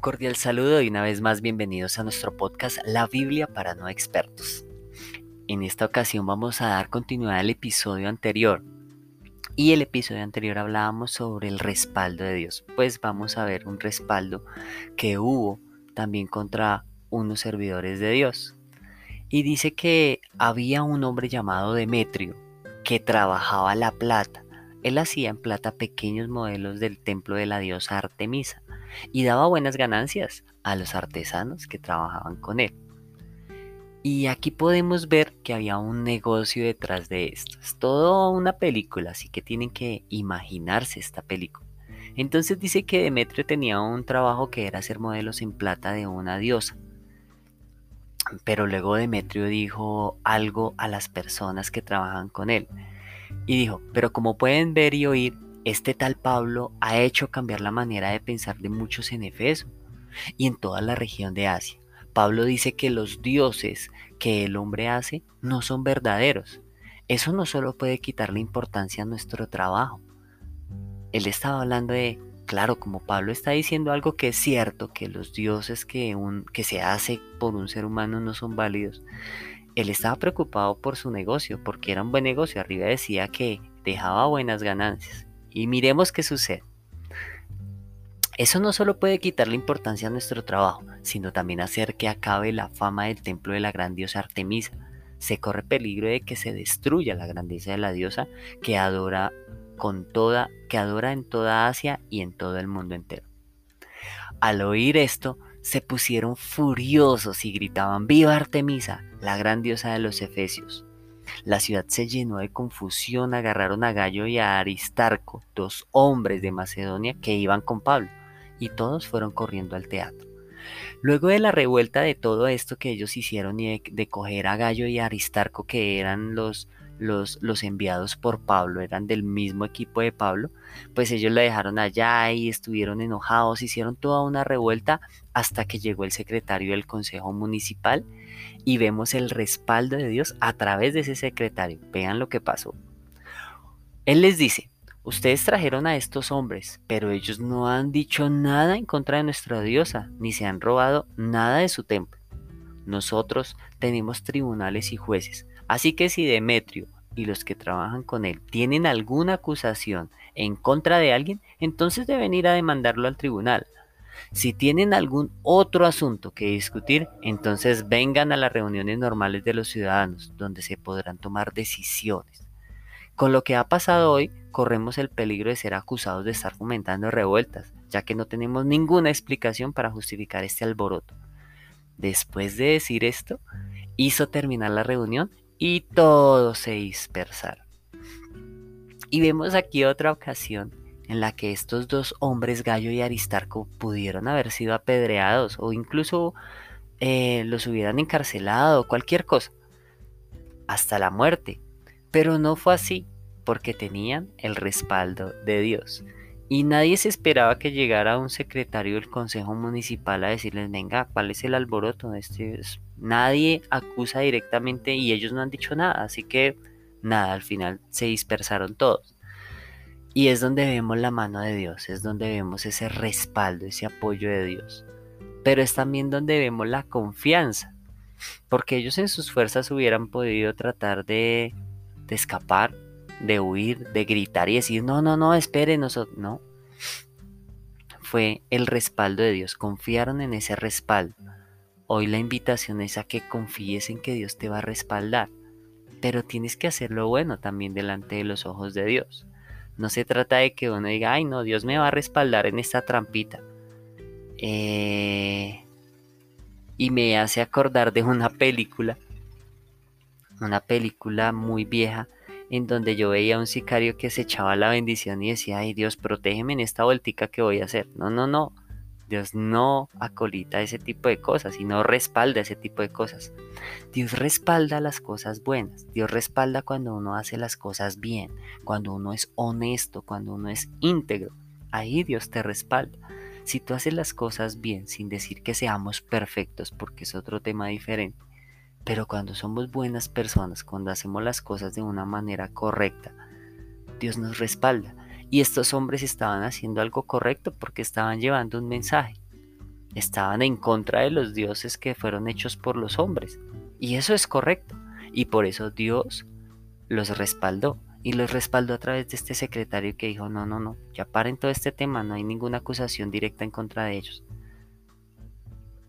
cordial saludo y una vez más bienvenidos a nuestro podcast La Biblia para no expertos. En esta ocasión vamos a dar continuidad al episodio anterior. Y el episodio anterior hablábamos sobre el respaldo de Dios. Pues vamos a ver un respaldo que hubo también contra unos servidores de Dios. Y dice que había un hombre llamado Demetrio que trabajaba la plata. Él hacía en plata pequeños modelos del templo de la diosa Artemisa y daba buenas ganancias a los artesanos que trabajaban con él. Y aquí podemos ver que había un negocio detrás de esto. Es toda una película, así que tienen que imaginarse esta película. Entonces dice que Demetrio tenía un trabajo que era hacer modelos en plata de una diosa. Pero luego Demetrio dijo algo a las personas que trabajan con él. Y dijo, pero como pueden ver y oír, este tal Pablo ha hecho cambiar la manera de pensar de muchos en Efeso y en toda la región de Asia. Pablo dice que los dioses que el hombre hace no son verdaderos. Eso no solo puede quitarle importancia a nuestro trabajo. Él estaba hablando de, claro, como Pablo está diciendo algo que es cierto, que los dioses que, un, que se hace por un ser humano no son válidos. Él estaba preocupado por su negocio, porque era un buen negocio. Arriba decía que dejaba buenas ganancias. Y miremos qué sucede. Eso no solo puede quitarle importancia a nuestro trabajo, sino también hacer que acabe la fama del templo de la gran diosa Artemisa. Se corre peligro de que se destruya la grandeza de la diosa que adora con toda, que adora en toda Asia y en todo el mundo entero. Al oír esto, se pusieron furiosos y gritaban ¡Viva Artemisa, la gran diosa de los Efesios! La ciudad se llenó de confusión, agarraron a Gallo y a Aristarco, dos hombres de Macedonia que iban con Pablo, y todos fueron corriendo al teatro. Luego de la revuelta de todo esto que ellos hicieron y de, coger a Gallo y a Aristarco, que eran los, los, los, enviados por Pablo, eran del mismo equipo de Pablo, pues ellos la dejaron allá y estuvieron enojados, hicieron toda una revuelta hasta que llegó el secretario del Consejo Municipal y vemos el respaldo de Dios a través de ese secretario. Vean lo que pasó. Él les dice, ustedes trajeron a estos hombres, pero ellos no han dicho nada en contra de nuestra diosa, ni se han robado nada de su templo. Nosotros tenemos tribunales y jueces, así que si Demetrio y los que trabajan con él tienen alguna acusación en contra de alguien, entonces deben ir a demandarlo al tribunal. Si tienen algún otro asunto que discutir, entonces vengan a las reuniones normales de los ciudadanos, donde se podrán tomar decisiones. Con lo que ha pasado hoy, corremos el peligro de ser acusados de estar fomentando revueltas, ya que no tenemos ninguna explicación para justificar este alboroto. Después de decir esto, hizo terminar la reunión y todos se dispersaron. Y vemos aquí otra ocasión en la que estos dos hombres, Gallo y Aristarco, pudieron haber sido apedreados o incluso eh, los hubieran encarcelado, cualquier cosa, hasta la muerte. Pero no fue así, porque tenían el respaldo de Dios. Y nadie se esperaba que llegara un secretario del Consejo Municipal a decirles, venga, ¿cuál es el alboroto? Este Nadie acusa directamente y ellos no han dicho nada, así que nada, al final se dispersaron todos. Y es donde vemos la mano de Dios, es donde vemos ese respaldo, ese apoyo de Dios. Pero es también donde vemos la confianza, porque ellos en sus fuerzas hubieran podido tratar de, de escapar, de huir, de gritar y decir, no, no, no, espérenos, no. Fue el respaldo de Dios, confiaron en ese respaldo. Hoy la invitación es a que confíes en que Dios te va a respaldar, pero tienes que hacer lo bueno también delante de los ojos de Dios. No se trata de que uno diga, ay no, Dios me va a respaldar en esta trampita. Eh, y me hace acordar de una película, una película muy vieja, en donde yo veía a un sicario que se echaba la bendición y decía, ay Dios, protégeme en esta vueltica que voy a hacer. No, no, no. Dios no acolita ese tipo de cosas y no respalda ese tipo de cosas. Dios respalda las cosas buenas. Dios respalda cuando uno hace las cosas bien, cuando uno es honesto, cuando uno es íntegro. Ahí Dios te respalda. Si tú haces las cosas bien, sin decir que seamos perfectos, porque es otro tema diferente, pero cuando somos buenas personas, cuando hacemos las cosas de una manera correcta, Dios nos respalda. Y estos hombres estaban haciendo algo correcto porque estaban llevando un mensaje. estaban en contra de los dioses que fueron hechos por los hombres. Y eso es correcto. Y por eso Dios los respaldó. Y los respaldó a través de este secretario que dijo, no, no, no, ya paren todo este tema, no hay ninguna acusación directa en contra de ellos.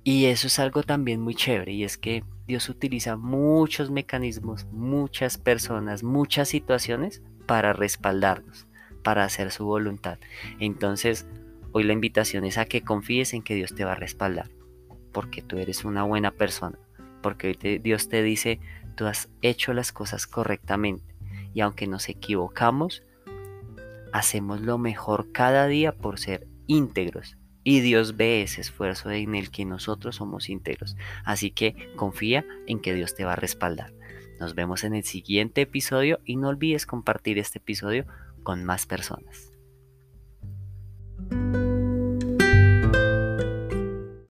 Y eso es algo también muy chévere, y es que Dios utiliza muchos mecanismos, muchas personas, muchas situaciones para respaldarnos, para hacer su voluntad. Entonces, hoy la invitación es a que confíes en que Dios te va a respaldar, porque tú eres una buena persona, porque hoy Dios te dice, tú has hecho las cosas correctamente, y aunque nos equivocamos, hacemos lo mejor cada día por ser íntegros y Dios ve ese esfuerzo en el que nosotros somos íntegros. Así que confía en que Dios te va a respaldar. Nos vemos en el siguiente episodio y no olvides compartir este episodio con más personas.